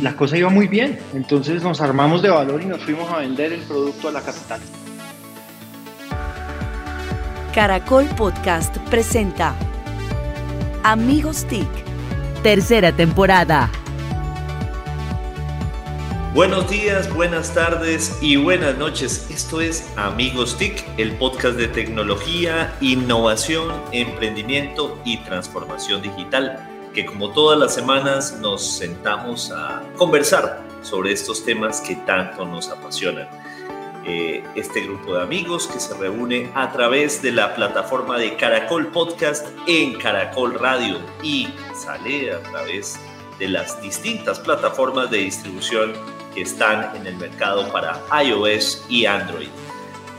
y la cosa iba muy bien. Entonces nos armamos de valor y nos fuimos a vender el producto a la capital. Caracol Podcast presenta Amigos TIC, tercera temporada. Buenos días, buenas tardes y buenas noches. Esto es Amigos TIC, el podcast de tecnología, innovación, emprendimiento y transformación digital, que como todas las semanas nos sentamos a conversar sobre estos temas que tanto nos apasionan. Eh, este grupo de amigos que se reúne a través de la plataforma de Caracol Podcast en Caracol Radio y sale a través de las distintas plataformas de distribución que están en el mercado para iOS y Android.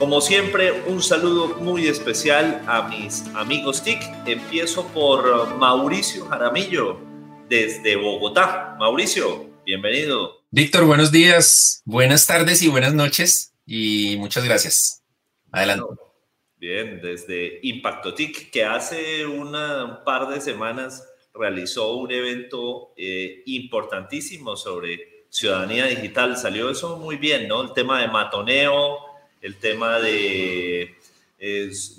Como siempre, un saludo muy especial a mis amigos TIC. Empiezo por Mauricio Jaramillo desde Bogotá. Mauricio, bienvenido. Víctor, buenos días, buenas tardes y buenas noches y muchas gracias. Adelante. Bien, desde Impacto TIC, que hace una, un par de semanas realizó un evento eh, importantísimo sobre ciudadanía digital. Salió eso muy bien, ¿no? El tema de matoneo, el tema de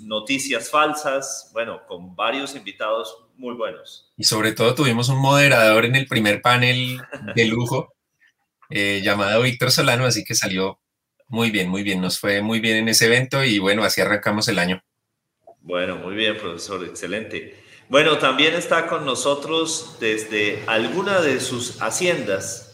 noticias falsas, bueno, con varios invitados muy buenos. Y sobre todo tuvimos un moderador en el primer panel de lujo eh, llamado Víctor Solano, así que salió muy bien, muy bien, nos fue muy bien en ese evento y bueno, así arrancamos el año. Bueno, muy bien, profesor, excelente. Bueno, también está con nosotros desde alguna de sus haciendas,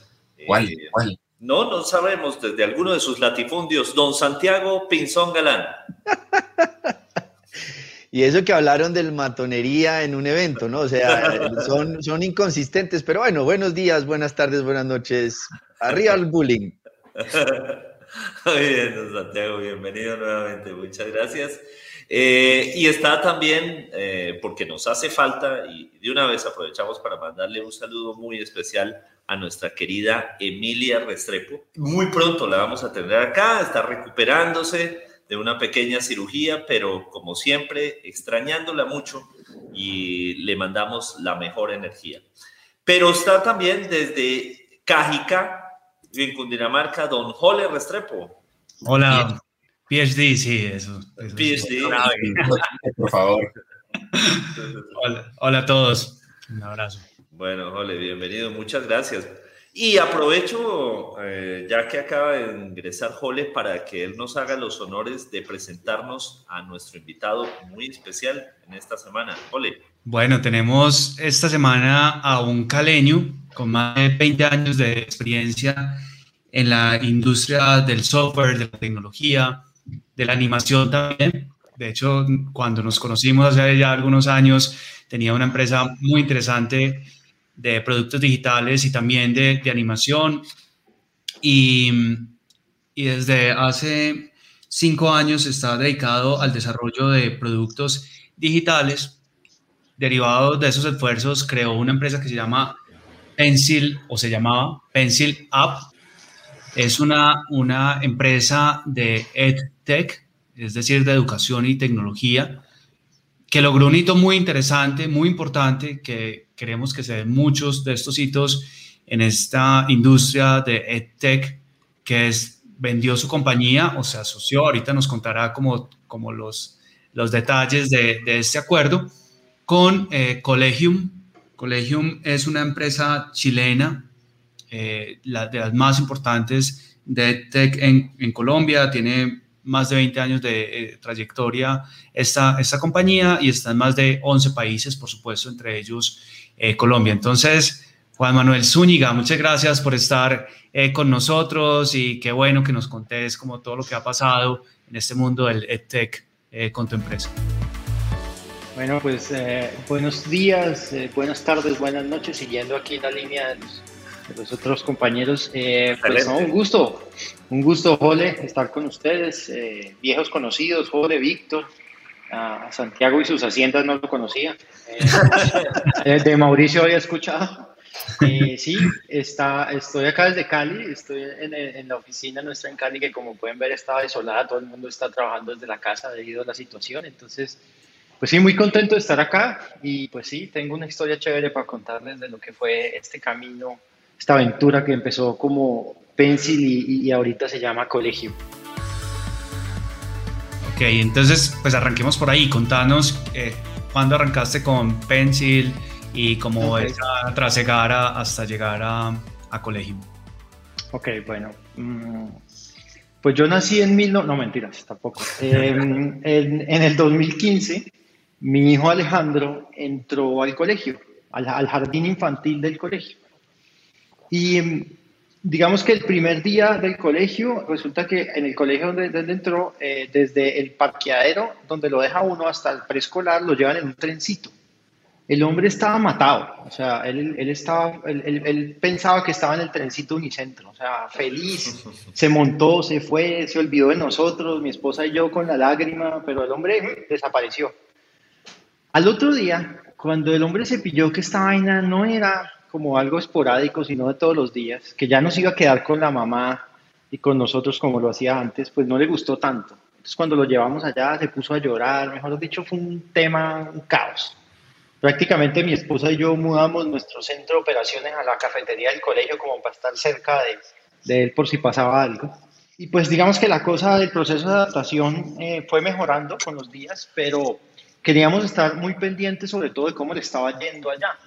¿Cuál? Eh, ¿Cuál? No, no sabemos desde alguno de sus latifundios. Don Santiago Pinzón Galán. y eso que hablaron del matonería en un evento, ¿no? O sea, son, son inconsistentes, pero bueno, buenos días, buenas tardes, buenas noches. Arriba el bullying. Muy bien, don Santiago, bienvenido nuevamente, muchas gracias. Eh, y está también, eh, porque nos hace falta, y de una vez aprovechamos para mandarle un saludo muy especial a nuestra querida Emilia Restrepo. Muy pronto la vamos a tener acá, está recuperándose de una pequeña cirugía, pero como siempre, extrañándola mucho y le mandamos la mejor energía. Pero está también desde Cajica, en Cundinamarca, don Jole Restrepo. Hola, PhD, sí, eso. PhD. Por favor. Hola, hola a todos. Un abrazo. Bueno, Jole, bienvenido, muchas gracias. Y aprovecho, eh, ya que acaba de ingresar Jole, para que él nos haga los honores de presentarnos a nuestro invitado muy especial en esta semana. Jole. Bueno, tenemos esta semana a un caleño con más de 20 años de experiencia en la industria del software, de la tecnología, de la animación también. De hecho, cuando nos conocimos hace ya algunos años, tenía una empresa muy interesante de productos digitales y también de, animación. Y, y, desde hace cinco años está dedicado al desarrollo de productos digitales. Derivados de esos esfuerzos, creó una empresa que se llama Pencil, o se llamaba Pencil App. Es una, una empresa de EdTech, es decir, de educación y tecnología, que logró un hito muy interesante, muy importante, que queremos que se den muchos de estos hitos en esta industria de EdTech, que es, vendió su compañía o se asoció, ahorita nos contará como, como los, los detalles de, de este acuerdo, con eh, Collegium. Collegium es una empresa chilena, eh, la, de las más importantes de EdTech en, en Colombia, tiene más de 20 años de eh, trayectoria esta, esta compañía y está en más de 11 países, por supuesto, entre ellos eh, Colombia. Entonces, Juan Manuel Zúñiga, muchas gracias por estar eh, con nosotros y qué bueno que nos contés como todo lo que ha pasado en este mundo del EdTech con tu empresa. Bueno, pues buenos días, buenas tardes, buenas noches, siguiendo aquí la línea de los los otros compañeros. Eh, pues un gusto, un gusto, Jole, estar con ustedes, eh, viejos conocidos, Jole, Víctor, a Santiago y sus haciendas no lo conocía. Eh, de Mauricio había escuchado. sí, está, estoy acá desde Cali, estoy en, en, la oficina nuestra en Cali, que como pueden ver estaba desolada, todo el mundo está trabajando desde la casa debido a la situación, entonces, pues sí, muy contento de estar acá y pues sí, tengo una historia chévere para contarles de lo que fue este camino esta aventura que empezó como Pencil y, ahorita se llama Colegio. Ok, entonces pues arranquemos por ahí, contanos eh, cuándo arrancaste con Pencil y cómo es esa trasegara hasta llegar a, a Colegio. Ok, bueno. Mm, pues yo nací en mil... No, no mentiras, tampoco. en, en, el 2015, mi hijo Alejandro entró al colegio, al, al jardín infantil del colegio. Y mm, digamos que el primer día del colegio, resulta que en el colegio donde, donde entró, eh, desde el parqueadero donde lo deja uno hasta el preescolar, lo llevan en un trencito. El hombre estaba matado, o sea, él, él estaba, él, él, pensaba que estaba en el trencito unicentro, o sea, feliz, se montó, se fue, se olvidó de nosotros, mi esposa y yo con la lágrima, pero el hombre desapareció. Al otro día, cuando el hombre se pilló que esta vaina no era como algo esporádico, sino de todos los días, que ya nos iba a quedar con la mamá y con nosotros como lo hacía antes, pues no le gustó tanto. Entonces cuando lo llevamos allá se puso a llorar, mejor dicho, fue un tema, un caos. Prácticamente mi esposa y yo mudamos nuestro centro de operaciones a la cafetería del colegio como para estar cerca de, de él por si pasaba algo. Y pues digamos que la cosa del proceso de adaptación eh, fue mejorando con los días, pero queríamos estar muy pendientes sobre todo de cómo le estaba yendo allá.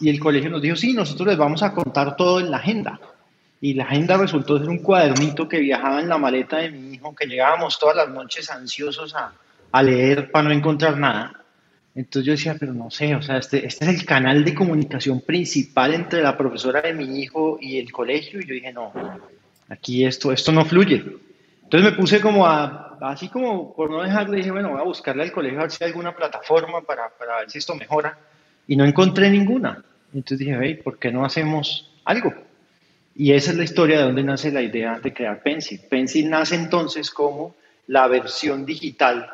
Y el colegio nos dijo, sí, nosotros les vamos a contar todo en la agenda. Y la agenda resultó ser un cuadernito que viajaba en la maleta de mi hijo, que llegábamos todas las noches ansiosos a, leer para no encontrar nada. Entonces yo decía, pero no sé, o sea, este, este es el canal de comunicación principal entre la profesora de mi hijo y el colegio. Y yo dije, no, aquí esto, esto no fluye. Entonces me puse como a, así como por no dejarle, dije, bueno, voy a buscarle al colegio a ver si hay alguna plataforma para, para ver si esto mejora. Y no encontré ninguna. Entonces dije, hey, ¿por qué no hacemos algo? Y esa es la historia de donde nace la idea de crear Pencil. Pencil nace entonces como la versión digital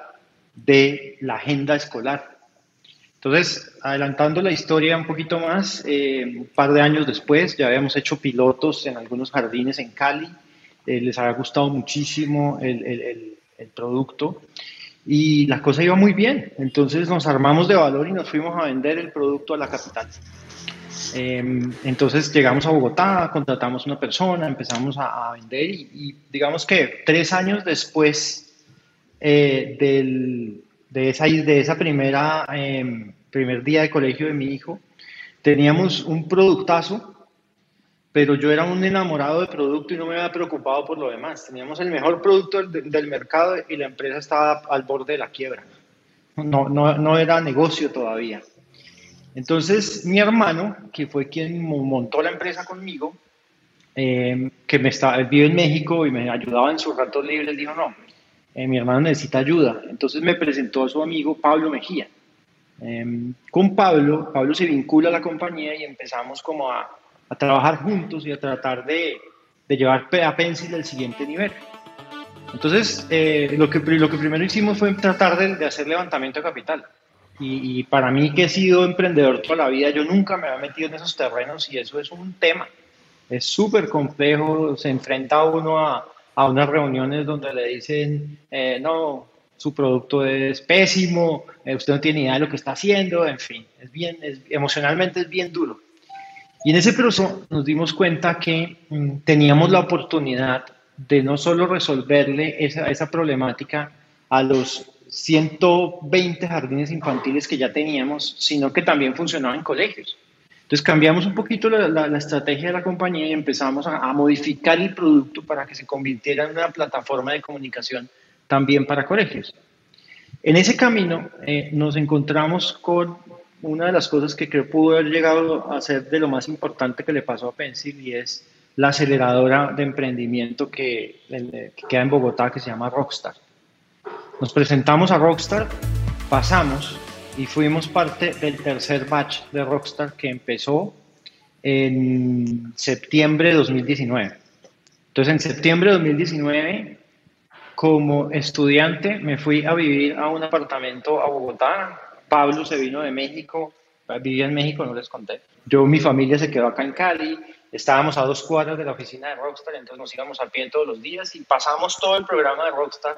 de la agenda escolar. Entonces, adelantando la historia un poquito más, eh, un par de años después ya habíamos hecho pilotos en algunos jardines en Cali, eh, les había gustado muchísimo el, el, el producto y la cosa iba muy bien. Entonces nos armamos de valor y nos fuimos a vender el producto a la capital. Em, entonces llegamos a Bogotá, contratamos una persona, empezamos a, vender y, digamos que tres años después eh, del, de, esa, de esa primera, em, primer día de colegio de mi hijo, teníamos un productazo, pero yo era un enamorado de producto y no me había preocupado por lo demás. Teníamos el mejor producto del, del mercado y la empresa estaba al borde de la quiebra. No, no, no era negocio todavía. Entonces, mi hermano, que fue quien montó la empresa conmigo, eh, que me estaba, vive en México y me ayudaba en sus ratos libres, dijo, no, eh, mi hermano necesita ayuda. Entonces me presentó a su amigo Pablo Mejía. Em, con Pablo, Pablo se vincula a la compañía y empezamos como a, trabajar juntos y a tratar de, llevar a Pencil al siguiente nivel. Entonces, eh, lo, que, lo que primero hicimos fue tratar de, de hacer levantamiento de capital. Y, para mí que he sido emprendedor toda la vida, yo nunca me había metido en esos terrenos y eso es un tema. Es súper complejo, se enfrenta uno a, a, unas reuniones donde le dicen, eh, no, su producto es pésimo, eh, usted no tiene idea de lo que está haciendo, en fin, es bien, es, emocionalmente es bien duro. Y en ese proceso nos dimos cuenta que mm, teníamos la oportunidad de no solo resolverle esa, esa problemática a los 120 jardines infantiles que ya teníamos, sino que también funcionaban en colegios. Entonces cambiamos un poquito la, estrategia de la compañía y empezamos a, modificar el producto para que se convirtiera en una plataforma de comunicación también para colegios. En ese camino eh, nos encontramos con una de las cosas que creo pudo haber llegado a ser de lo más importante que le pasó a Pencil y es la aceleradora de emprendimiento que, que queda en Bogotá que se llama Rockstar. Nos presentamos a Rockstar, pasamos y fuimos parte del tercer batch de Rockstar que empezó en septiembre de 2019. Entonces, en septiembre de 2019, como estudiante, me fui a vivir a un apartamento a Bogotá. Pablo se vino de México, vivía en México, no les conté. Yo, mi familia se quedó acá en Cali, estábamos a dos cuadras de la oficina de Rockstar, entonces nos íbamos a pie todos los días y pasamos todo el programa de Rockstar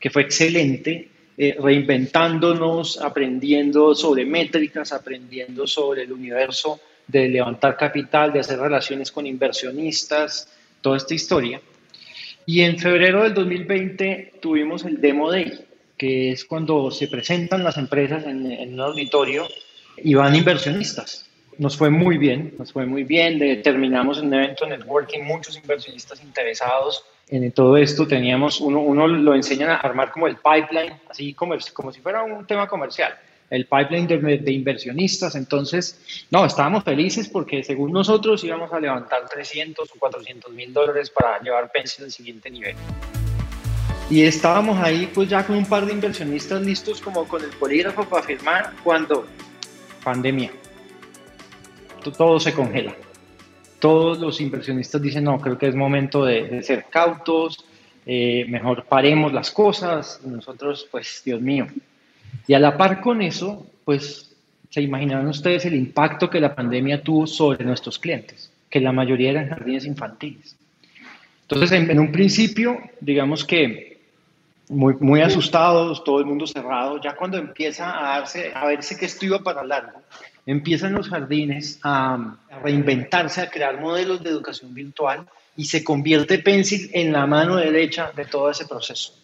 que fue excelente, eh, reinventándonos, aprendiendo sobre métricas, aprendiendo sobre el universo de levantar capital, de hacer relaciones con inversionistas, toda esta historia. Y en febrero del 2020 tuvimos el Demo Day, que es cuando se presentan las empresas en, en un auditorio y van inversionistas. Nos fue muy bien, nos fue muy bien. terminamos un evento networking, muchos inversionistas interesados en todo esto. Teníamos, uno, uno lo enseñan a armar como el pipeline, así como, como si fuera un tema comercial el pipeline de, inversionistas. Entonces, no, estábamos felices porque según nosotros íbamos a levantar 300 o 400 mil dólares para llevar Pensil al siguiente nivel. Y estábamos ahí pues ya con un par de inversionistas listos como con el polígrafo para firmar cuando pandemia. Todo se congela. Todos los inversionistas dicen, no, creo que es momento de, ser cautos, eh, mejor paremos las cosas. Y nosotros, pues, Dios mío, y a la par con eso, pues se imaginarán ustedes el impacto que la pandemia tuvo sobre nuestros clientes, que la mayoría eran jardines infantiles. Entonces, en, un principio, digamos que muy, muy asustados, todo el mundo cerrado, ya cuando empieza a, darse, a verse que esto iba para largo, empiezan los jardines a, a reinventarse, a crear modelos de educación virtual y se convierte Pencil en la mano derecha de todo ese proceso.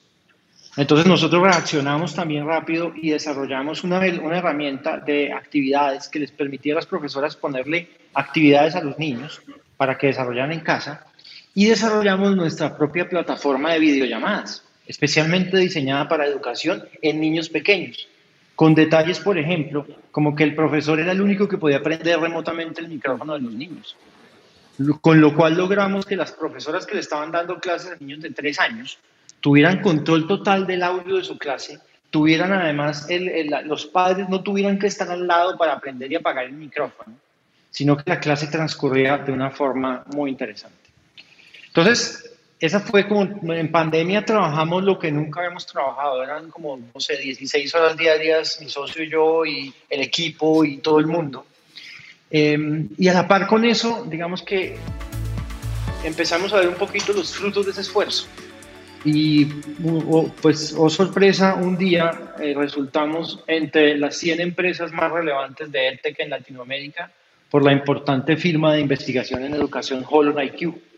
Entonces nosotros reaccionamos también rápido y desarrollamos una, una herramienta de actividades que les permitía a las profesoras ponerle actividades a los niños para que desarrollaran en casa y desarrollamos nuestra propia plataforma de videollamadas, especialmente diseñada para educación en niños pequeños, con detalles, por ejemplo, como que el profesor era el único que podía aprender remotamente el micrófono de los niños, con lo cual logramos que las profesoras que le estaban dando clases a niños de tres años tuvieran control total del audio de su clase, tuvieran además, los padres no tuvieran que estar al lado para aprender y apagar el micrófono, sino que la clase transcurría de una forma muy interesante. Entonces, esa fue como, en pandemia trabajamos lo que nunca habíamos trabajado, eran como, no sé, 16 horas diarias, mi socio y yo, y el equipo y todo el mundo. Em, y a la par con eso, digamos que empezamos a ver un poquito los frutos de ese esfuerzo. Y pues, oh sorpresa, un día eh, resultamos entre las 100 empresas más relevantes de EdTech en Latinoamérica por la importante firma de investigación en educación Holon IQ.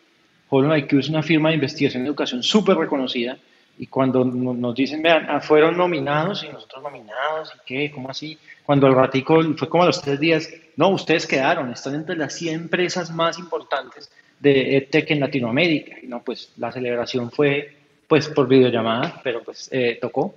Holon IQ es una firma de investigación en educación súper reconocida y cuando nos dicen, vean, ah, fueron nominados y nosotros nominados, ¿y qué? ¿Cómo así? Cuando el ratico fue como a los tres días, no, ustedes quedaron, están entre las 100 empresas más importantes de EdTech en Latinoamérica. Y no, pues la celebración fue pues por videollamada, pero pues eh, tocó.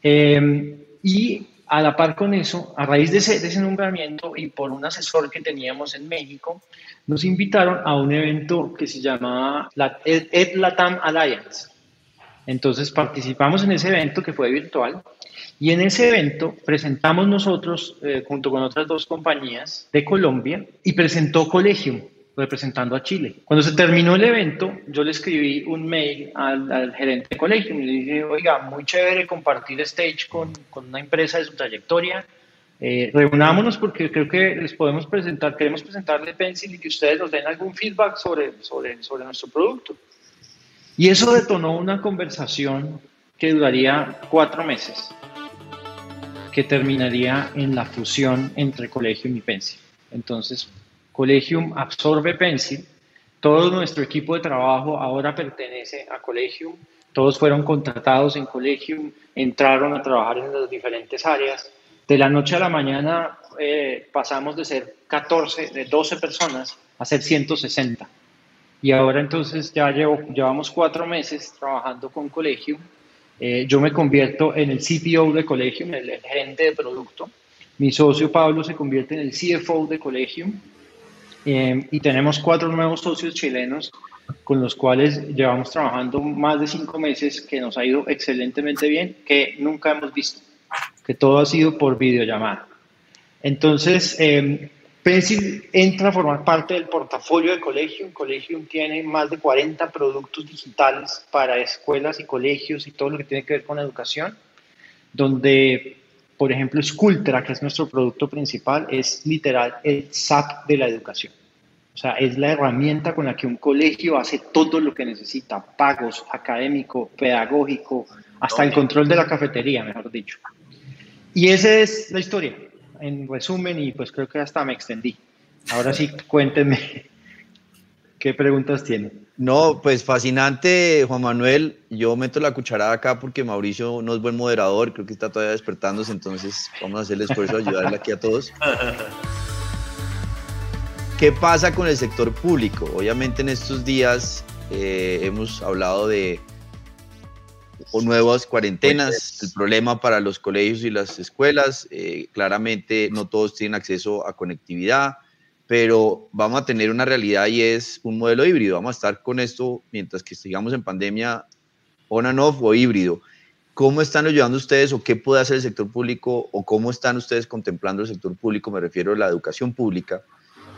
Eh, y a la par con eso, a raíz de ese, de nombramiento y por un asesor que teníamos en México, nos invitaron a un evento que se llamaba la Ed, Latam Alliance. Entonces participamos en ese evento que fue virtual y en ese evento presentamos nosotros, eh, junto con otras dos compañías de Colombia, y presentó Colegium, representando a Chile. Cuando se terminó el evento, yo le escribí un mail al, gerente de colegio y le dije, oiga, muy chévere compartir stage con, con una empresa de su trayectoria. Eh, reunámonos porque creo que les podemos presentar, queremos presentarle Pencil y que ustedes nos den algún feedback sobre, sobre, sobre nuestro producto. Y eso detonó una conversación que duraría cuatro meses, que terminaría en la fusión entre colegio y Pencil. Entonces, Collegium absorbe Pencil. Todo nuestro equipo de trabajo ahora pertenece a Collegium. Todos fueron contratados en Collegium, entraron a trabajar en las diferentes áreas. De la noche a la mañana eh, pasamos de ser 14, de 12 personas a ser 160. Y ahora entonces ya llevo, llevamos cuatro meses trabajando con Collegium. Eh, yo me convierto en el CPO de Collegium, el, el gerente de producto. Mi socio Pablo se convierte en el CFO de Collegium eh, y tenemos cuatro nuevos socios chilenos con los cuales llevamos trabajando más de cinco meses, que nos ha ido excelentemente bien, que nunca hemos visto, que todo ha sido por videollamada. Entonces, eh, Pencil entra a formar parte del portafolio de Collegium. Collegium tiene más de 40 productos digitales para escuelas y colegios y todo lo que tiene que ver con educación, donde por ejemplo, Sculptra, que es nuestro producto principal, es literal el SAP de la educación. O sea, es la herramienta con la que un colegio hace todo lo que necesita, pagos, académico, pedagógico, hasta el control de la cafetería, mejor dicho. Y esa es la historia, en resumen, y pues creo que hasta me extendí. Ahora sí, cuéntenme, ¿qué preguntas tienen? No, pues fascinante, Juan Manuel. Yo meto la cucharada acá porque Mauricio no es buen moderador, creo que está todavía despertándose, entonces vamos a hacer el esfuerzo de ayudarle aquí a todos. ¿Qué pasa con el sector público? Obviamente en estos días eh, hemos hablado de nuevas cuarentenas, el problema para los colegios y las escuelas. Eh, claramente no todos tienen acceso a conectividad pero vamos a tener una realidad y es un modelo híbrido. Vamos a estar con esto mientras que sigamos en pandemia on and off o híbrido. ¿Cómo están ayudando ustedes o qué puede hacer el sector público o cómo están ustedes contemplando el sector público, me refiero a la educación pública,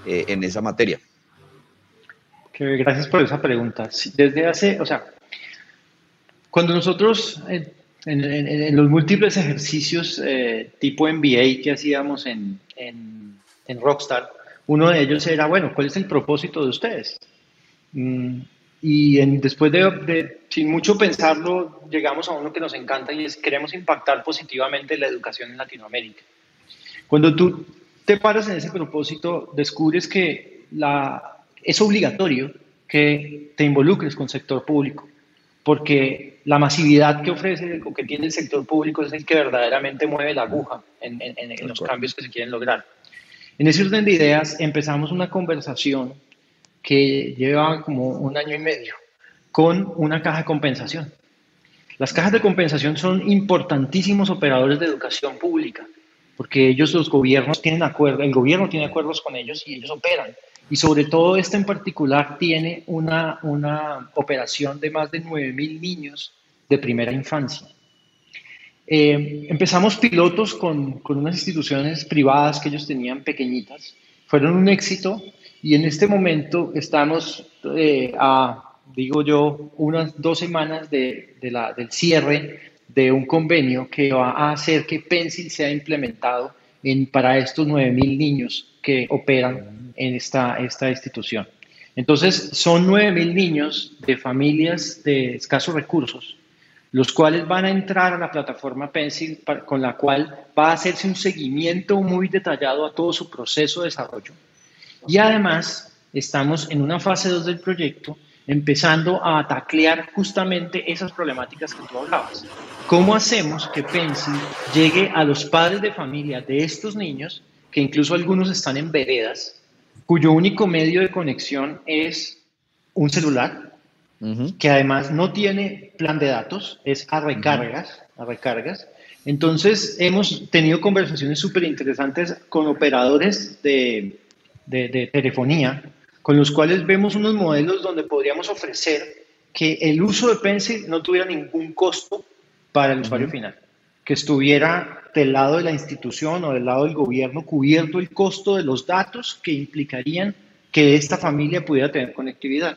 eh, en esa materia? Gracias por esa pregunta. Desde hace, o sea, cuando nosotros en, los múltiples ejercicios eh, tipo MBA que hacíamos en, en Rockstar, uno de ellos era, bueno, ¿cuál es el propósito de ustedes? Mm, y después de, sin mucho pensarlo, llegamos a uno que nos encanta y es queremos impactar positivamente la educación en Latinoamérica. Cuando tú te paras en ese propósito, descubres que la, es obligatorio que te involucres con el sector público, porque la masividad que ofrece o que tiene el sector público es el que verdaderamente mueve la aguja en, en los cambios que se quieren lograr. En ese orden de ideas empezamos una conversación que lleva como un año y medio con una caja de compensación. Las cajas de compensación son importantísimos operadores de educación pública, porque ellos, los gobiernos, tienen acuerdos, el gobierno tiene acuerdos con ellos y ellos operan. Y sobre todo este en particular tiene una, una operación de más de 9.000 niños de primera infancia. Eh, empezamos pilotos con, con, unas instituciones privadas que ellos tenían pequeñitas, fueron un éxito y en este momento estamos eh, a, digo yo, unas dos semanas de, de la, del cierre de un convenio que va a hacer que Pencil sea implementado en, para estos 9.000 niños que operan en esta, esta institución. Entonces, son 9.000 niños de familias de escasos recursos los cuales van a entrar a la plataforma Pencil con la cual va a hacerse un seguimiento muy detallado a todo su proceso de desarrollo. Y además estamos en una fase 2 del proyecto empezando a taclear justamente esas problemáticas que tú hablabas. ¿Cómo hacemos que Pencil llegue a los padres de familia de estos niños, que incluso algunos están en veredas, cuyo único medio de conexión es un celular, que además no tiene plan de datos, es a recargas, a recargas. Entonces, hemos tenido conversaciones súper interesantes con operadores de, de, telefonía, con los cuales vemos unos modelos donde podríamos ofrecer que el uso de Pencil no tuviera ningún costo para el usuario final, que estuviera del lado de la institución o del lado del gobierno cubierto el costo de los datos que implicarían que esta familia pudiera tener conectividad.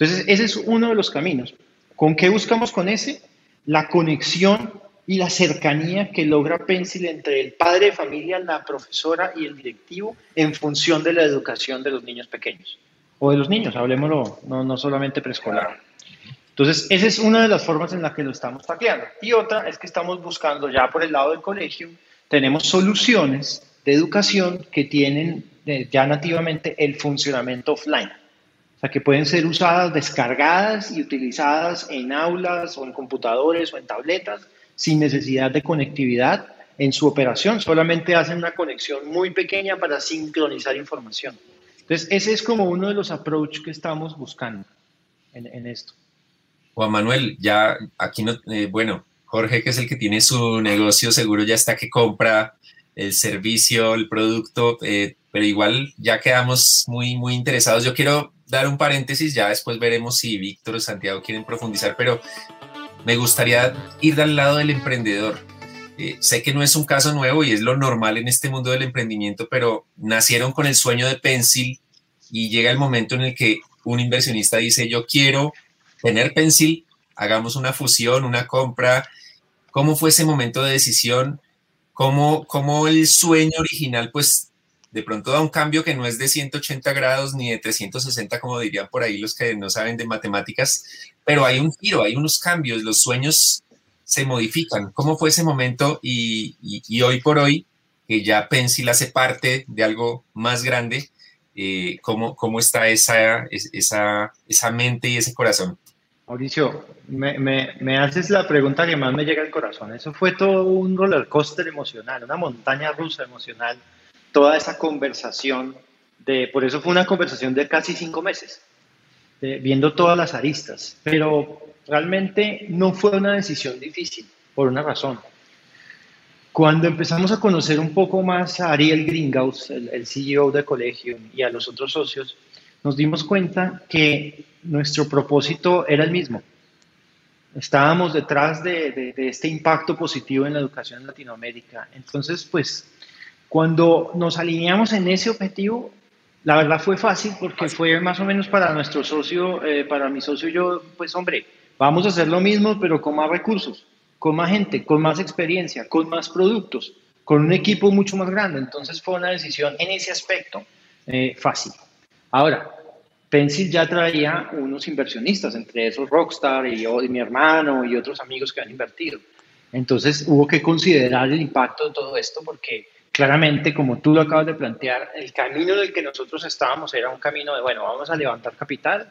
Entonces, ese es uno de los caminos. ¿Con qué buscamos con ese? La conexión y la cercanía que logra Pencil entre el padre de familia, la profesora y el directivo en función de la educación de los niños pequeños. O de los niños, hablemoslo, no, no solamente preescolar. Entonces, esa es una de las formas en las que lo estamos tacleando. Y otra es que estamos buscando ya por el lado del colegio, tenemos soluciones de educación que tienen eh, ya nativamente el funcionamiento offline. Sea, que pueden ser usadas, descargadas y utilizadas en aulas o en computadores o en tabletas sin necesidad de conectividad en su operación. Solamente hacen una conexión muy pequeña para sincronizar información. Entonces, ese es como uno de los approaches que estamos buscando en, esto. Juan Manuel, ya aquí no, eh, bueno, Jorge, que es el que tiene su negocio, seguro ya está que compra el servicio, el producto, eh, pero igual ya quedamos muy, muy interesados. Yo quiero dar un paréntesis, ya después veremos si Víctor o Santiago quieren profundizar, pero me gustaría ir al lado del emprendedor. Eh, sé que no es un caso nuevo y es lo normal en este mundo del emprendimiento, pero nacieron con el sueño de Pencil y llega el momento en el que un inversionista dice, yo quiero tener Pencil, hagamos una fusión, una compra. ¿Cómo fue ese momento de decisión? ¿Cómo, cómo el sueño original pues de pronto da un cambio que no es de 180 grados ni de 360, como dirían por ahí los que no saben de matemáticas, pero hay un giro, hay unos cambios, los sueños se modifican. ¿Cómo fue ese momento? Y, hoy por hoy, que ya Pencil hace parte de algo más grande, Eh, ¿cómo, ¿Cómo está esa, esa, esa mente y ese corazón? Mauricio, me, me, me, haces la pregunta que más me llega al corazón. Eso fue todo un roller coaster emocional, una montaña rusa emocional, toda esa conversación, de, por eso fue una conversación de casi cinco meses, viendo todas las aristas, pero realmente no fue una decisión difícil, por una razón. Cuando empezamos a conocer un poco más a Ariel Gringaus, el, el CEO de Colegio, y a los otros socios, nos dimos cuenta que nuestro propósito era el mismo. Estábamos detrás de, este impacto positivo en la educación en Latinoamérica. Entonces, pues, cuando nos alineamos en ese objetivo, la verdad fue fácil porque fue más o menos para nuestro socio, eh, para mi socio y yo, pues, hombre, vamos a hacer lo mismo, pero con más recursos, con más gente, con más experiencia, con más productos, con un equipo mucho más grande. Entonces, fue una decisión en ese aspecto eh, fácil. Ahora, Pencil ya traía unos inversionistas, entre esos Rockstar y, yo, y mi hermano y otros amigos que han invertido. Entonces hubo que considerar el impacto de todo esto porque claramente, como tú lo acabas de plantear, el camino en el que nosotros estábamos era un camino de, bueno, vamos a levantar capital,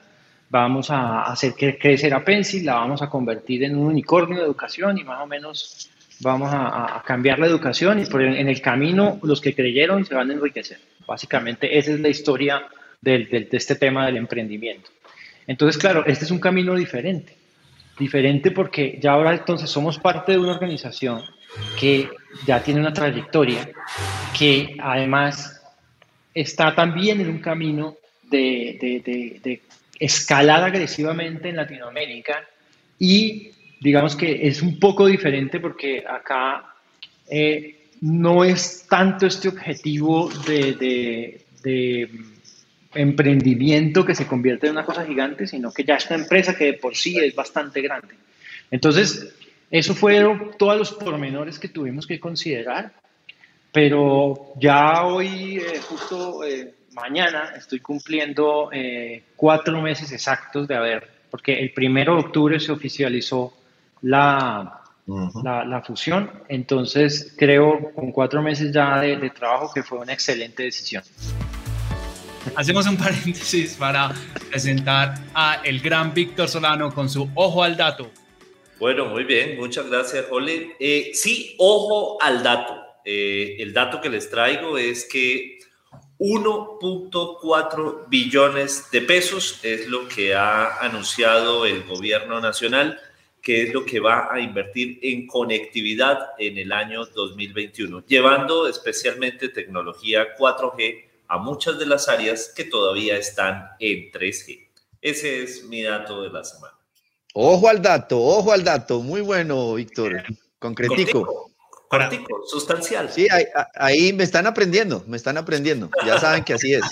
vamos a hacer crecer a Pencil, la vamos a convertir en un unicornio de educación y más o menos vamos a, cambiar la educación y por en el camino los que creyeron se van a enriquecer. Básicamente esa es la historia de este tema del emprendimiento. Entonces, claro, este es un camino diferente. Diferente porque ya ahora entonces somos parte de una organización que ya tiene una trayectoria, que además está también en un camino de, escalar agresivamente en Latinoamérica y digamos que es un poco diferente porque acá eh, no es tanto este objetivo de, emprendimiento que se convierte en una cosa gigante, sino que ya es una empresa que de por sí es bastante grande. Entonces, eso fueron todos los pormenores que tuvimos que considerar, pero ya hoy, eh, justo eh, mañana, estoy cumpliendo eh, cuatro meses exactos de haber, porque el primero de octubre se oficializó la, la, la, fusión, entonces creo con cuatro meses ya de, de trabajo que fue una excelente decisión. Hacemos un paréntesis para presentar a el gran Víctor Solano con su ojo al dato. Bueno, muy bien, muchas gracias, Oli. Eh, sí, ojo al dato. Eh, el dato que les traigo es que 1.4 billones de pesos es lo que ha anunciado el gobierno nacional, que es lo que va a invertir en conectividad en el año 2021, llevando especialmente tecnología 4G a muchas de las áreas que todavía están en 3G. Ese es mi dato de la semana. Ojo al dato, ojo al dato. Muy bueno, Víctor. Concretico. Cortico, sustancial. Sí, ahí, me están aprendiendo, me están aprendiendo. Ya saben que así es.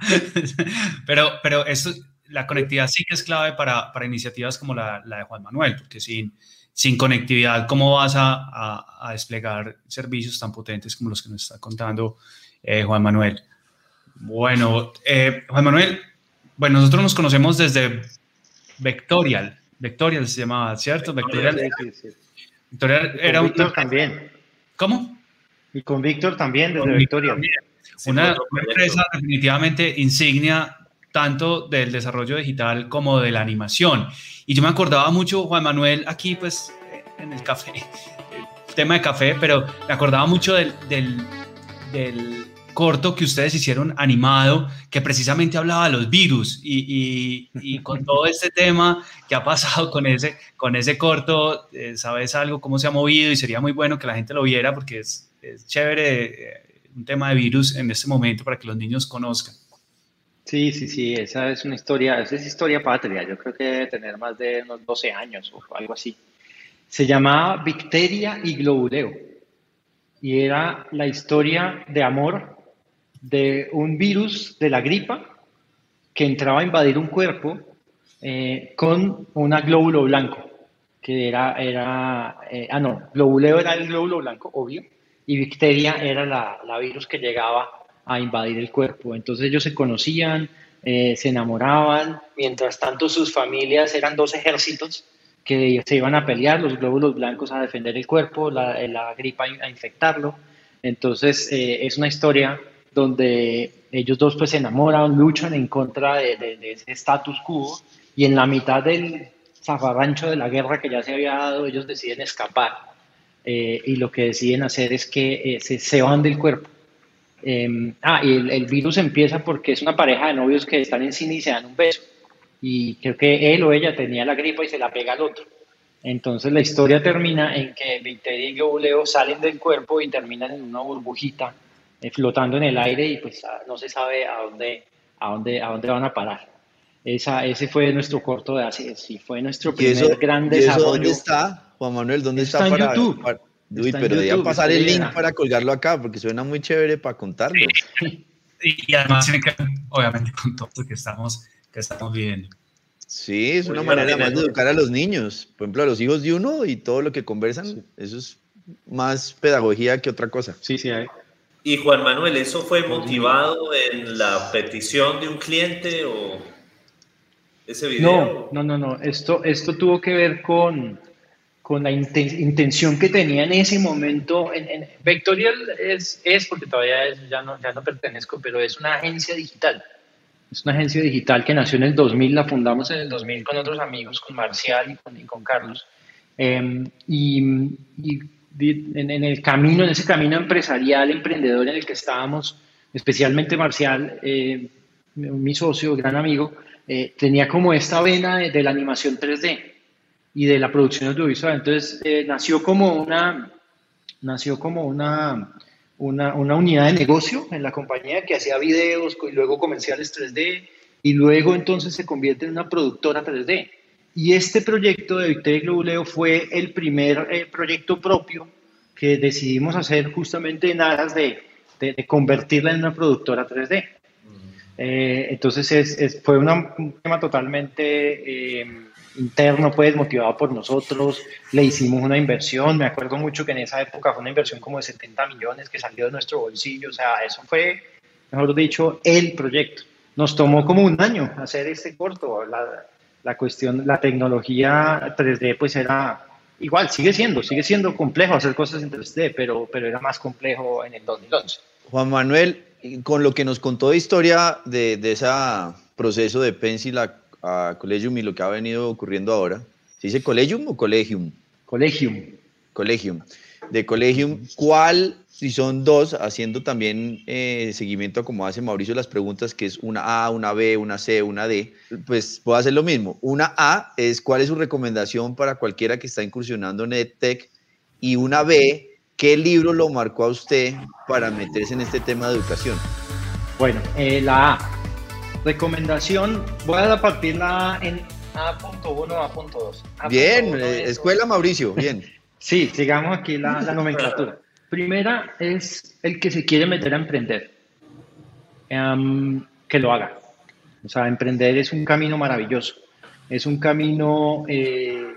pero, pero eso, la conectividad sí que es clave para, para iniciativas como la, la, de Juan Manuel, porque sin, sin conectividad, ¿cómo vas a, a, desplegar servicios tan potentes como los que nos está contando eh, Juan Manuel? Bueno, eh, Juan Manuel, bueno, nosotros nos conocemos desde Vectorial. Vectorial se llamaba, ¿cierto? Vectorial. Sí, sí, Vectorial era un... también. ¿Cómo? Y con Víctor también, desde Vectorial. Una, empresa definitivamente insignia tanto del desarrollo digital como de la animación. Y yo me acordaba mucho, Juan Manuel, aquí pues en el café, el tema de café, pero me acordaba mucho del, del, del corto que ustedes hicieron animado, que precisamente hablaba de los virus y, con todo este tema que ha pasado con ese, con ese corto, eh, sabes algo, cómo se ha movido y sería muy bueno que la gente lo viera porque es, chévere eh, un tema de virus en este momento para que los niños conozcan. Sí, sí, sí, esa es una historia, esa es historia patria, yo creo que debe tener más de unos 12 años o algo así. Se llamaba Victeria y Globuleo y era la historia de amor de un virus de la gripa que entraba a invadir un cuerpo eh, con una glóbulo blanco, que era, era eh, ah no, globuleo era el glóbulo blanco, obvio, y bacteria era la, la, virus que llegaba a invadir el cuerpo. Entonces ellos se conocían, eh, se enamoraban, mientras tanto sus familias eran dos ejércitos que se iban a pelear, los glóbulos blancos a defender el cuerpo, la, la gripa a infectarlo. Entonces es una historia donde ellos dos pues se enamoran, luchan en contra de, ese status quo y en la mitad del zafarrancho de la guerra que ya se había dado, ellos deciden escapar eh, y lo que deciden hacer es que eh, se, se, van del cuerpo. Em, ah, y el, virus empieza porque es una pareja de novios que están en cine y se dan un beso y creo que él o ella tenía la gripa y se la pega al otro. Entonces la historia termina en que Victoria y Leo salen del cuerpo y terminan en una burbujita flotando en el aire y pues ah, no se sabe a dónde, a dónde, a dónde van a parar. Esa, ese fue nuestro corto de así, sí, fue nuestro primer gran desarrollo. ¿Dónde está, Juan Manuel? ¿Dónde está, está en YouTube. Uy, pero debía pasar el link para colgarlo acá porque suena muy chévere para contarlo. Y, además tiene que obviamente, con todo lo que estamos que estamos viviendo. Sí, es una manera más de educar a los niños. Por ejemplo, a los hijos de uno y todo lo que conversan, eso es más pedagogía que otra cosa. Sí, sí, hay. Y Juan Manuel, ¿eso fue motivado en la petición de un cliente o ese video? No, no, no, no. Esto, esto tuvo que ver con, con la intención que tenía en ese momento. En, Vectorial es, es, porque todavía ya, no, ya no pertenezco, pero es una agencia digital. Es una agencia digital que nació en el 2000, la fundamos en el 2000 con otros amigos, con Marcial y con, Carlos. Em, y, en, el camino, en ese camino empresarial, emprendedor en el que estábamos, especialmente Marcial, eh, mi socio, gran amigo, eh, tenía como esta vena de, la animación 3D y de la producción audiovisual. Entonces eh, nació como una, nació como una, una, unidad de negocio en la compañía que hacía videos y luego comerciales 3D y luego entonces se convierte en una productora 3D. Y este proyecto de Victoria Globuleo fue el primer eh, proyecto propio que decidimos hacer justamente en aras de, de, convertirla en una productora 3D. Eh, entonces es, fue un tema totalmente... Eh, interno, pues, motivado por nosotros. Le hicimos una inversión, me acuerdo mucho que en esa época fue una inversión como de 70 millones que salió de nuestro bolsillo, o sea, eso fue, mejor dicho, el proyecto. Nos tomó como un año hacer este corto, la, la cuestión, la tecnología 3D, pues era igual, sigue siendo, sigue siendo complejo hacer cosas en 3D, pero, pero era más complejo en el 2011. Juan Manuel, con lo que nos contó de historia de, de ese proceso de Pencil a a Collegium y lo que ha venido ocurriendo ahora. ¿Se dice Collegium o Collegium? Collegium. Collegium. De Collegium, ¿cuál, si son dos, haciendo también eh, seguimiento como hace Mauricio las preguntas, que es una A, una B, una C, una D, pues puedo hacer lo mismo. Una A es cuál es su recomendación para cualquiera que está incursionando en EdTech y una B, ¿qué libro lo marcó a usted para meterse en este tema de educación? Bueno, eh, la A, Recomendación, voy a partirla en A.1, A.2. Bien, eh, Escuela Mauricio, bien. sí, sigamos aquí la, nomenclatura. Primera es el que se quiere meter a emprender, em, que lo haga. O sea, emprender es un camino maravilloso, es un camino eh,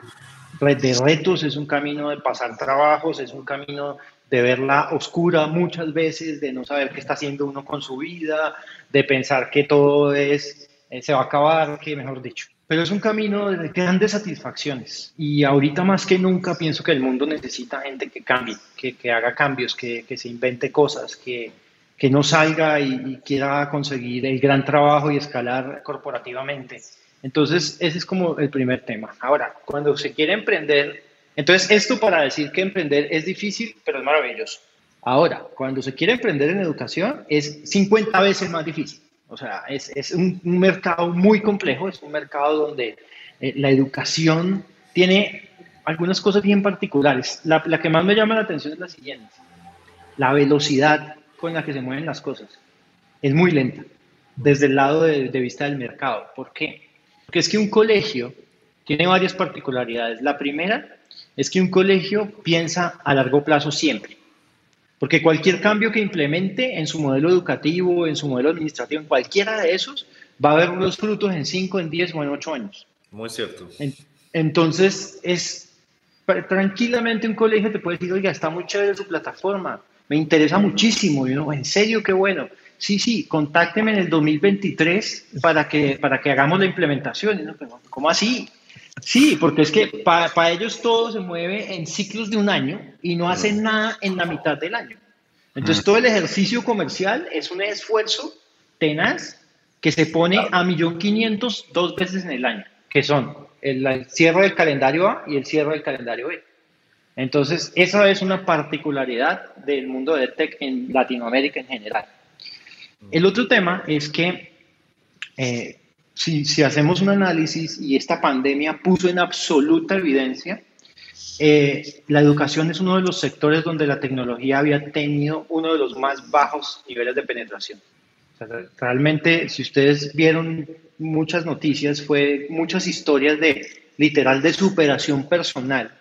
de retos, es un camino de pasar trabajos, es un camino de verla oscura muchas veces, de no saber qué está haciendo uno con su vida, de pensar que todo es, eh, se va a acabar, que mejor dicho. Pero es un camino de grandes satisfacciones y ahorita más que nunca pienso que el mundo necesita gente que cambie, que, que haga cambios, que, que, se invente cosas, que, que no salga y, y, quiera conseguir el gran trabajo y escalar corporativamente. Entonces, ese es como el primer tema. Ahora, cuando se quiere emprender, entonces esto para decir que emprender es difícil, pero es maravilloso. Ahora, cuando se quiere emprender en educación, es 50 veces más difícil. O sea, es, es un, mercado muy complejo, es un mercado donde eh, la educación tiene algunas cosas bien particulares. La, que más me llama la atención es la siguiente. La velocidad con la que se mueven las cosas es muy lenta desde el lado de, de vista del mercado. ¿Por qué? Porque es que un colegio tiene varias particularidades. La primera es que un colegio piensa a largo plazo siempre. Porque cualquier cambio que implemente en su modelo educativo, en su modelo administrativo, en cualquiera de esos, va a haber unos frutos en 5, en 10 o en 8 años. Muy cierto. entonces, es tranquilamente un colegio te puede decir, oiga, está muy chévere su plataforma, me interesa muchísimo. Y uno, en serio, qué bueno. Sí, sí, contácteme en el 2023 para que, para que hagamos la implementación. ¿Cómo así? Sí, porque es que para ellos todo se mueve en ciclos de un año y no hacen nada en la mitad del año. Entonces todo el ejercicio comercial es un esfuerzo tenaz que se pone a 1.500.000 dos veces en el año, que son el, cierre del calendario A y el cierre del calendario B. Entonces, esa es una particularidad del mundo de tech en Latinoamérica en general. El otro tema es que eh, si, si, hacemos un análisis y esta pandemia puso en absoluta evidencia, eh, la educación es uno de los sectores donde la tecnología había tenido uno de los más bajos niveles de penetración. realmente, si ustedes vieron muchas noticias, fue muchas historias de literal de superación personal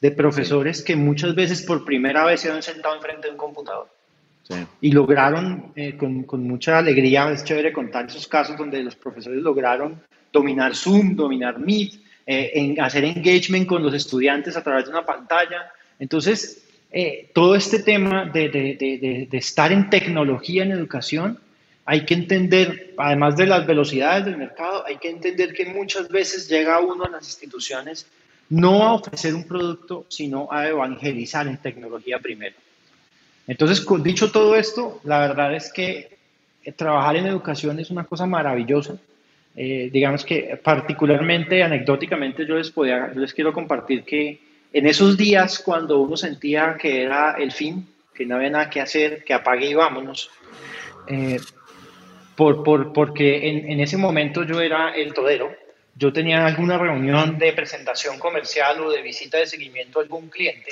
de profesores que muchas veces por primera vez se han sentado enfrente de un computador. Y lograron, eh, con, con, mucha alegría, es chévere contar esos casos donde los profesores lograron dominar Zoom, dominar Meet, eh, en hacer engagement con los estudiantes a través de una pantalla. Entonces, eh, todo este tema de, de, de, de, estar en tecnología en educación, hay que entender, además de las velocidades del mercado, hay que entender que muchas veces llega uno a las instituciones no a ofrecer un producto, sino a evangelizar en tecnología primero. Entonces, dicho todo esto, la verdad es que eh, trabajar en educación es una cosa maravillosa. Eh, digamos que particularmente, anecdóticamente, yo les, podía, les quiero compartir que en esos días cuando uno sentía que era el fin, que no había nada que hacer, que apague y vámonos, eh, por, por, porque en, en, ese momento yo era el todero, yo tenía alguna reunión de presentación comercial o de visita de seguimiento a algún cliente,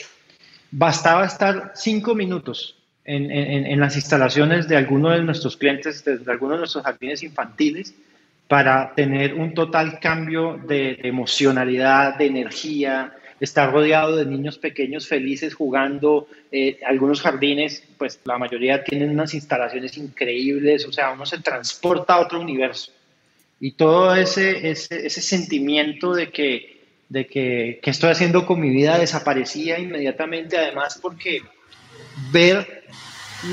bastaba estar cinco minutos en, en, en las instalaciones de alguno de nuestros clientes, de, de de nuestros jardines infantiles, para tener un total cambio de, de, emocionalidad, de energía, estar rodeado de niños pequeños felices jugando. Eh, algunos jardines, pues la mayoría tienen unas instalaciones increíbles, o sea, uno se transporta a otro universo. Y todo ese, ese, ese sentimiento de que, de que, que estoy haciendo con mi vida desaparecía inmediatamente, además porque ver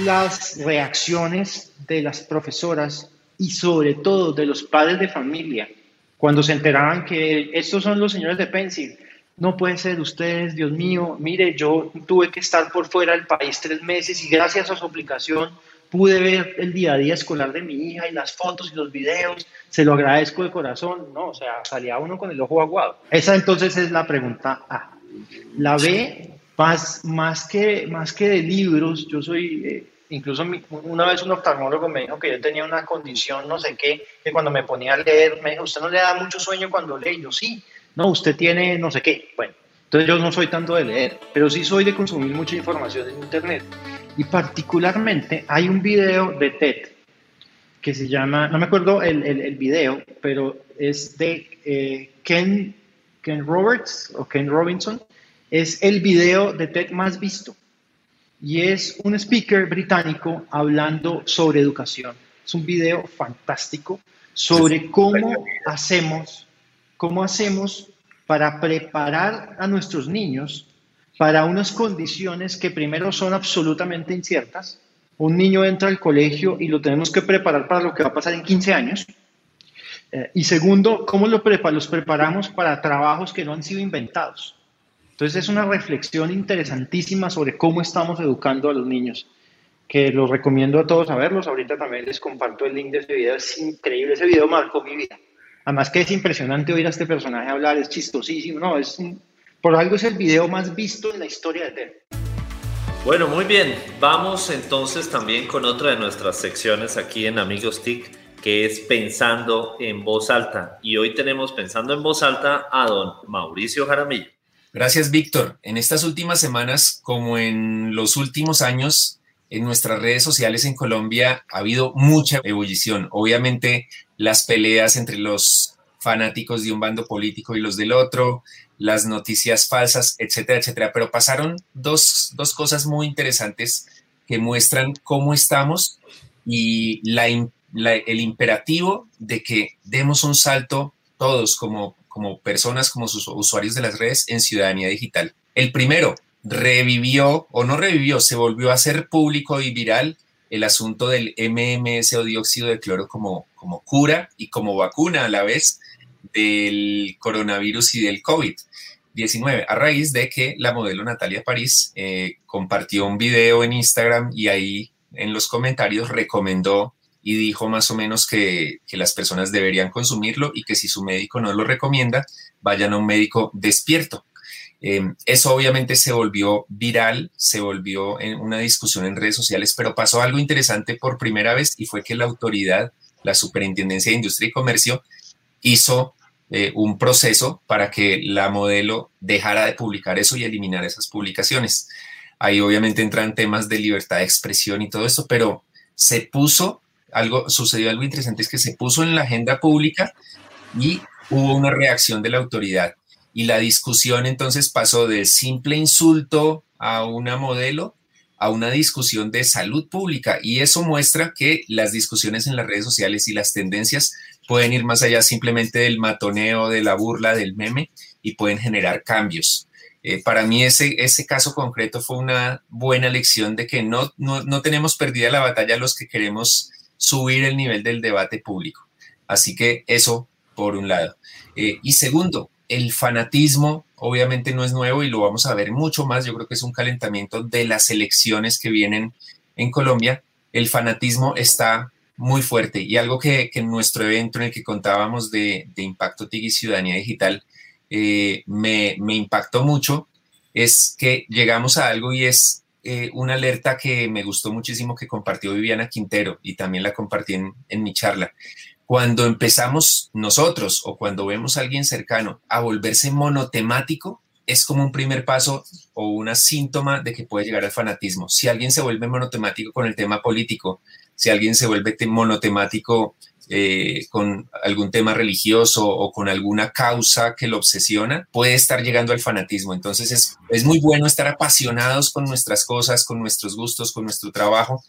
las reacciones de las profesoras y sobre todo de los padres de familia cuando se enteraban que estos son los señores de Pencil. No puede ser ustedes, Dios mío, mire, yo tuve que estar por fuera del país tres meses y gracias a su aplicación pude ver el día a día escolar de mi hija y las fotos y los videos, se lo agradezco de corazón, ¿no? O sea, salía uno con el ojo aguado. Esa entonces es la pregunta A. La B, más, más, que, más que de libros, yo soy, eh, incluso mi, una vez un oftalmólogo me dijo que yo tenía una condición, no sé qué, que cuando me ponía a leer, me dijo, ¿usted no le da mucho sueño cuando lee? Yo sí, no, usted tiene no sé qué. Bueno, entonces yo no soy tanto de leer, pero sí soy de consumir mucha información en Internet. Y particularmente hay un video de TED que se llama, no me acuerdo el, el, video, pero es de eh, Ken, Ken Roberts o Ken Robinson. Es el video de TED más visto. Y es un speaker británico hablando sobre educación. Es un video fantástico sobre cómo hacemos, cómo hacemos para preparar a nuestros niños para unas condiciones que primero son absolutamente inciertas. Un niño entra al colegio y lo tenemos que preparar para lo que va a pasar en 15 años. Eh, y segundo, ¿cómo lo prepa los preparamos para trabajos que no han sido inventados? Entonces es una reflexión interesantísima sobre cómo estamos educando a los niños, que los recomiendo a todos a verlos. Ahorita también les comparto el link de ese video, es increíble, ese video marcó mi vida. Además que es impresionante oír a este personaje hablar, es chistosísimo, no, es un, por algo es el video más visto en la historia de TED. Bueno, muy bien. Vamos entonces también con otra de nuestras secciones aquí en Amigos TIC, que es Pensando en Voz Alta. Y hoy tenemos Pensando en Voz Alta a don Mauricio Jaramillo. Gracias, Víctor. En estas últimas semanas, como en los últimos años, en nuestras redes sociales en Colombia ha habido mucha ebullición. Obviamente, las peleas entre los fanáticos de un bando político y los del otro, las noticias falsas, etcétera, etcétera. Pero pasaron dos, dos cosas muy interesantes que muestran cómo estamos y la, el imperativo de que demos un salto todos como, como personas, como sus usuarios de las redes en ciudadanía digital. El primero, revivió o no revivió, se volvió a hacer público y viral el asunto del MMS o dióxido de cloro como, como cura y como vacuna a la vez del coronavirus y del COVID-19, a raíz de que la modelo Natalia París eh, compartió un video en Instagram y ahí en los comentarios recomendó y dijo más o menos que, las personas deberían consumirlo y que si su médico no lo recomienda, vayan a un médico despierto. Em, eso obviamente se volvió viral, se volvió en una discusión en redes sociales, pero pasó algo interesante por primera vez y fue que la autoridad, la Superintendencia de Industria y Comercio, hizo eh, un proceso para que la modelo dejara de publicar eso y eliminar esas publicaciones. Ahí obviamente entran temas de libertad de expresión y todo esto, pero se puso algo, sucedió algo interesante, es que se puso en la agenda pública y hubo una reacción de la autoridad. Y la discusión entonces pasó de simple insulto a una modelo a una discusión de salud pública. Y eso muestra que las discusiones en las redes sociales y las tendencias pueden ir más allá simplemente del matoneo, de la burla, del meme y pueden generar cambios. Eh, para mí ese, ese caso concreto fue una buena lección de que no, no, tenemos perdida la batalla los que queremos subir el nivel del debate público. Así que eso por un lado. Eh, y segundo, el fanatismo obviamente no es nuevo y lo vamos a ver mucho más. Yo creo que es un calentamiento de las elecciones que vienen en Colombia. El fanatismo está muy fuerte y algo que, en nuestro evento en el que contábamos de, Impacto TIC y Ciudadanía Digital, eh, me, impactó mucho es que llegamos a algo y es eh, una alerta que me gustó muchísimo que compartió Viviana Quintero y también la compartí en, en mi charla. Cuando empezamos nosotros o cuando vemos a alguien cercano a volverse monotemático, es como un primer paso o una síntoma de que puede llegar al fanatismo. Si alguien se vuelve monotemático con el tema político, si alguien se vuelve monotemático eh, con algún tema religioso o con alguna causa que lo obsesiona, puede estar llegando al fanatismo. Entonces es, muy bueno estar apasionados con nuestras cosas, con nuestros gustos, con nuestro trabajo,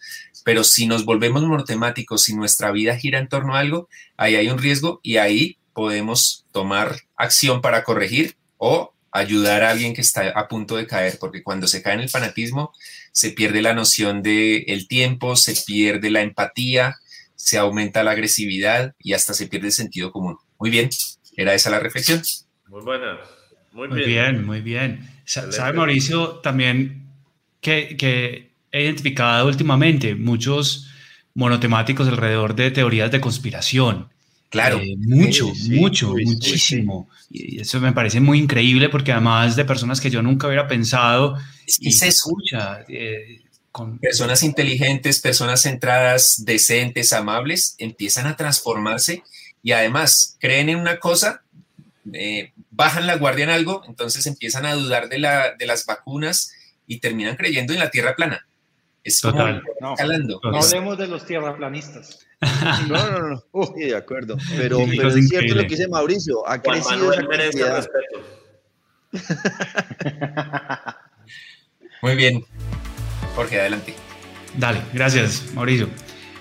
pero si nos volvemos monotemáticos, si nuestra vida gira en torno a algo, ahí hay un riesgo y ahí podemos tomar acción para corregir o ayudar a alguien que está a punto de caer, porque cuando se cae en el fanatismo, se pierde la noción del el tiempo, se pierde la empatía, se aumenta la agresividad y hasta se pierde el sentido común. Muy bien, era esa la reflexión. Muy buena. Muy, bien. muy bien. ¿Sabe Mauricio también que, que he identificado últimamente muchos monotemáticos alrededor de teorías de conspiración? Claro. Eh, mucho, mucho, muchísimo. Y eso me parece muy increíble porque además de personas que yo nunca hubiera pensado. Es y se escucha. Eh, personas inteligentes, personas centradas, decentes, amables, empiezan a transformarse y además creen en una cosa, eh, bajan la guardia en algo, entonces empiezan a dudar de, la, de las vacunas y terminan creyendo en la tierra plana. Es Total. no, no hablemos de los tierraplanistas. No, no, no. Uh, de acuerdo. Pero, pero es cierto lo que dice Mauricio. Ha crecido esa Muy bien. Jorge, adelante. Dale, gracias, Mauricio.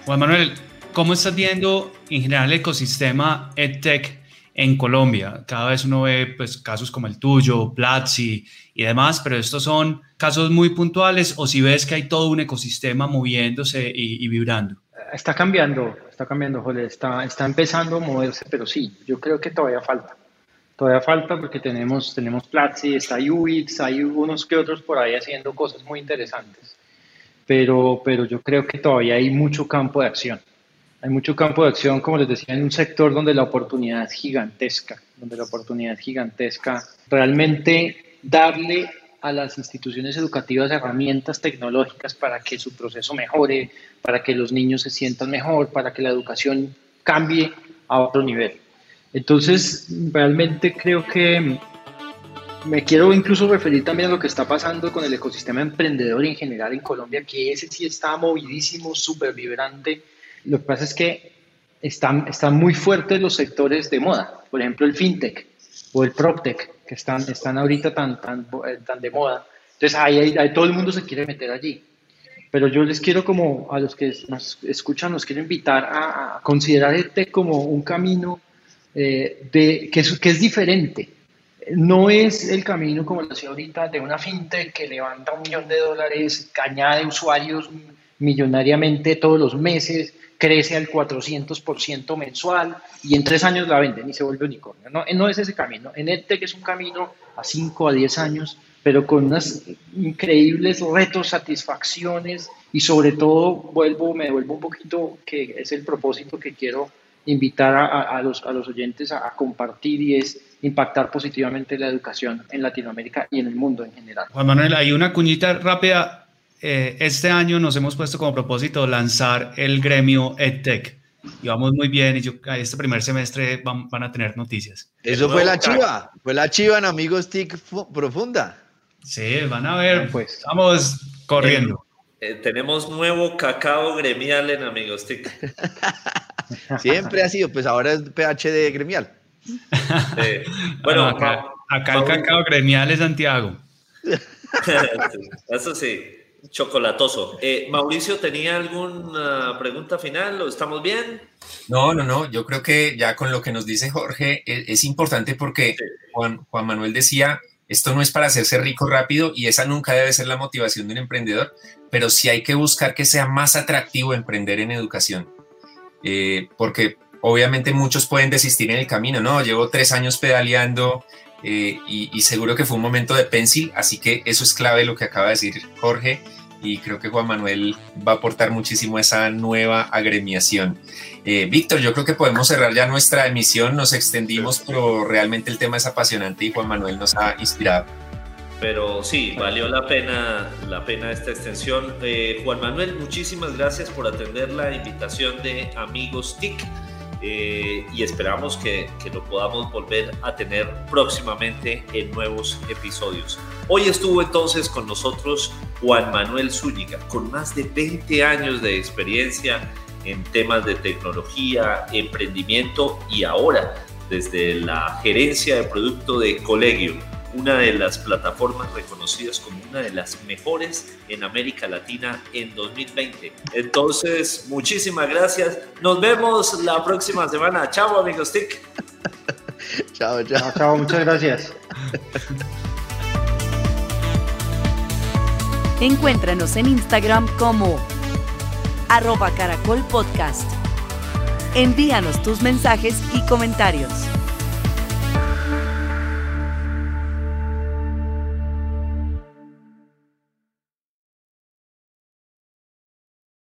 Juan Manuel, ¿cómo estás viendo en general el ecosistema EdTech en Colombia? Cada vez uno ve pues, casos como el tuyo, Platzi y demás, pero estos son casos muy puntuales o si ves que hay todo un ecosistema moviéndose y, vibrando. Está cambiando, está cambiando, Jorge, está, está empezando a moverse, pero sí, yo creo que todavía falta. Todavía falta porque tenemos, tenemos Platzi, está UX, hay unos que otros por ahí haciendo cosas muy interesantes pero, pero yo creo que todavía hay mucho campo de acción. Hay mucho campo de acción, como les decía, en un sector donde la oportunidad es gigantesca, donde la oportunidad es gigantesca. Realmente darle a las instituciones educativas herramientas tecnológicas para que su proceso mejore, para que los niños se sientan mejor, para que la educación cambie a otro nivel. Entonces, realmente creo que me quiero incluso referir también a lo que está pasando con el ecosistema emprendedor en general en Colombia, que ese sí está movidísimo, súper vibrante. Lo que pasa es que están, están muy fuertes los sectores de moda, por ejemplo el fintech o el proptech, que están, están ahorita tan, tan, tan de moda. Entonces ahí, todo el mundo se quiere meter allí. Pero yo les quiero como a los que nos escuchan, los quiero invitar a, considerar el tech como un camino eh, de, que, es, que es diferente no es el camino, como lo decía ahorita, de una fintech que levanta un millón de dólares, añade usuarios millonariamente todos los meses, crece al 400% mensual y en tres años la venden y se vuelve unicornio. No, no es ese camino. En EdTech es un camino a 5 a 10 años pero con unos increíbles retos, satisfacciones y sobre todo vuelvo, me vuelvo un poquito, que es el propósito que quiero invitar a, los, a los oyentes a, compartir y es impactar positivamente la educación en Latinoamérica y en el mundo en general. Juan Manuel, hay una cuñita rápida. Eh, este año nos hemos puesto como propósito lanzar el gremio EdTech. Y vamos muy bien y yo, este primer semestre van, van a tener noticias. Eso fue la chiva, fue la chiva en Amigos TIC Profunda. Sí, van a ver, pues estamos corriendo. Eh, tenemos nuevo cacao gremial en Amigos TIC. Siempre ha sido, pues ahora es PhD gremial. Bueno, acá, el cacao gremial es Santiago. Eso sí, chocolatoso. Eh, Mauricio, ¿tenía alguna pregunta final? ¿Lo estamos bien? No, no, no. Yo creo que ya con lo que nos dice Jorge e, es, importante porque Juan, Juan Manuel decía, esto no es para hacerse rico rápido y esa nunca debe ser la motivación de un emprendedor, pero sí hay que buscar que sea más atractivo emprender en educación. Eh, porque obviamente muchos pueden desistir en el camino, ¿no? Llevo tres años pedaleando eh, y, seguro que fue un momento de pencil, así que eso es clave lo que acaba de decir Jorge y creo que Juan Manuel va a aportar muchísimo a esa nueva agremiación. Eh, Víctor, yo creo que podemos cerrar ya nuestra emisión, nos extendimos, pero realmente el tema es apasionante y Juan Manuel nos ha inspirado. Pero sí, valió la pena, la pena esta extensión. Eh, Juan Manuel, muchísimas gracias por atender la invitación de Amigos TIC. Eh, y esperamos que, que, lo podamos volver a tener próximamente en nuevos episodios. Hoy estuvo entonces con nosotros Juan Manuel Zúñiga, con más de 20 años de experiencia en temas de tecnología, emprendimiento y ahora desde la gerencia de producto de Colegio una de las plataformas reconocidas como una de las mejores en América Latina en 2020. Entonces, muchísimas gracias. Nos vemos la próxima semana. Chao, amigos TIC. chao, chao. Chao, muchas gracias. Encuéntranos en Instagram como arroba caracol podcast. Envíanos tus mensajes y comentarios.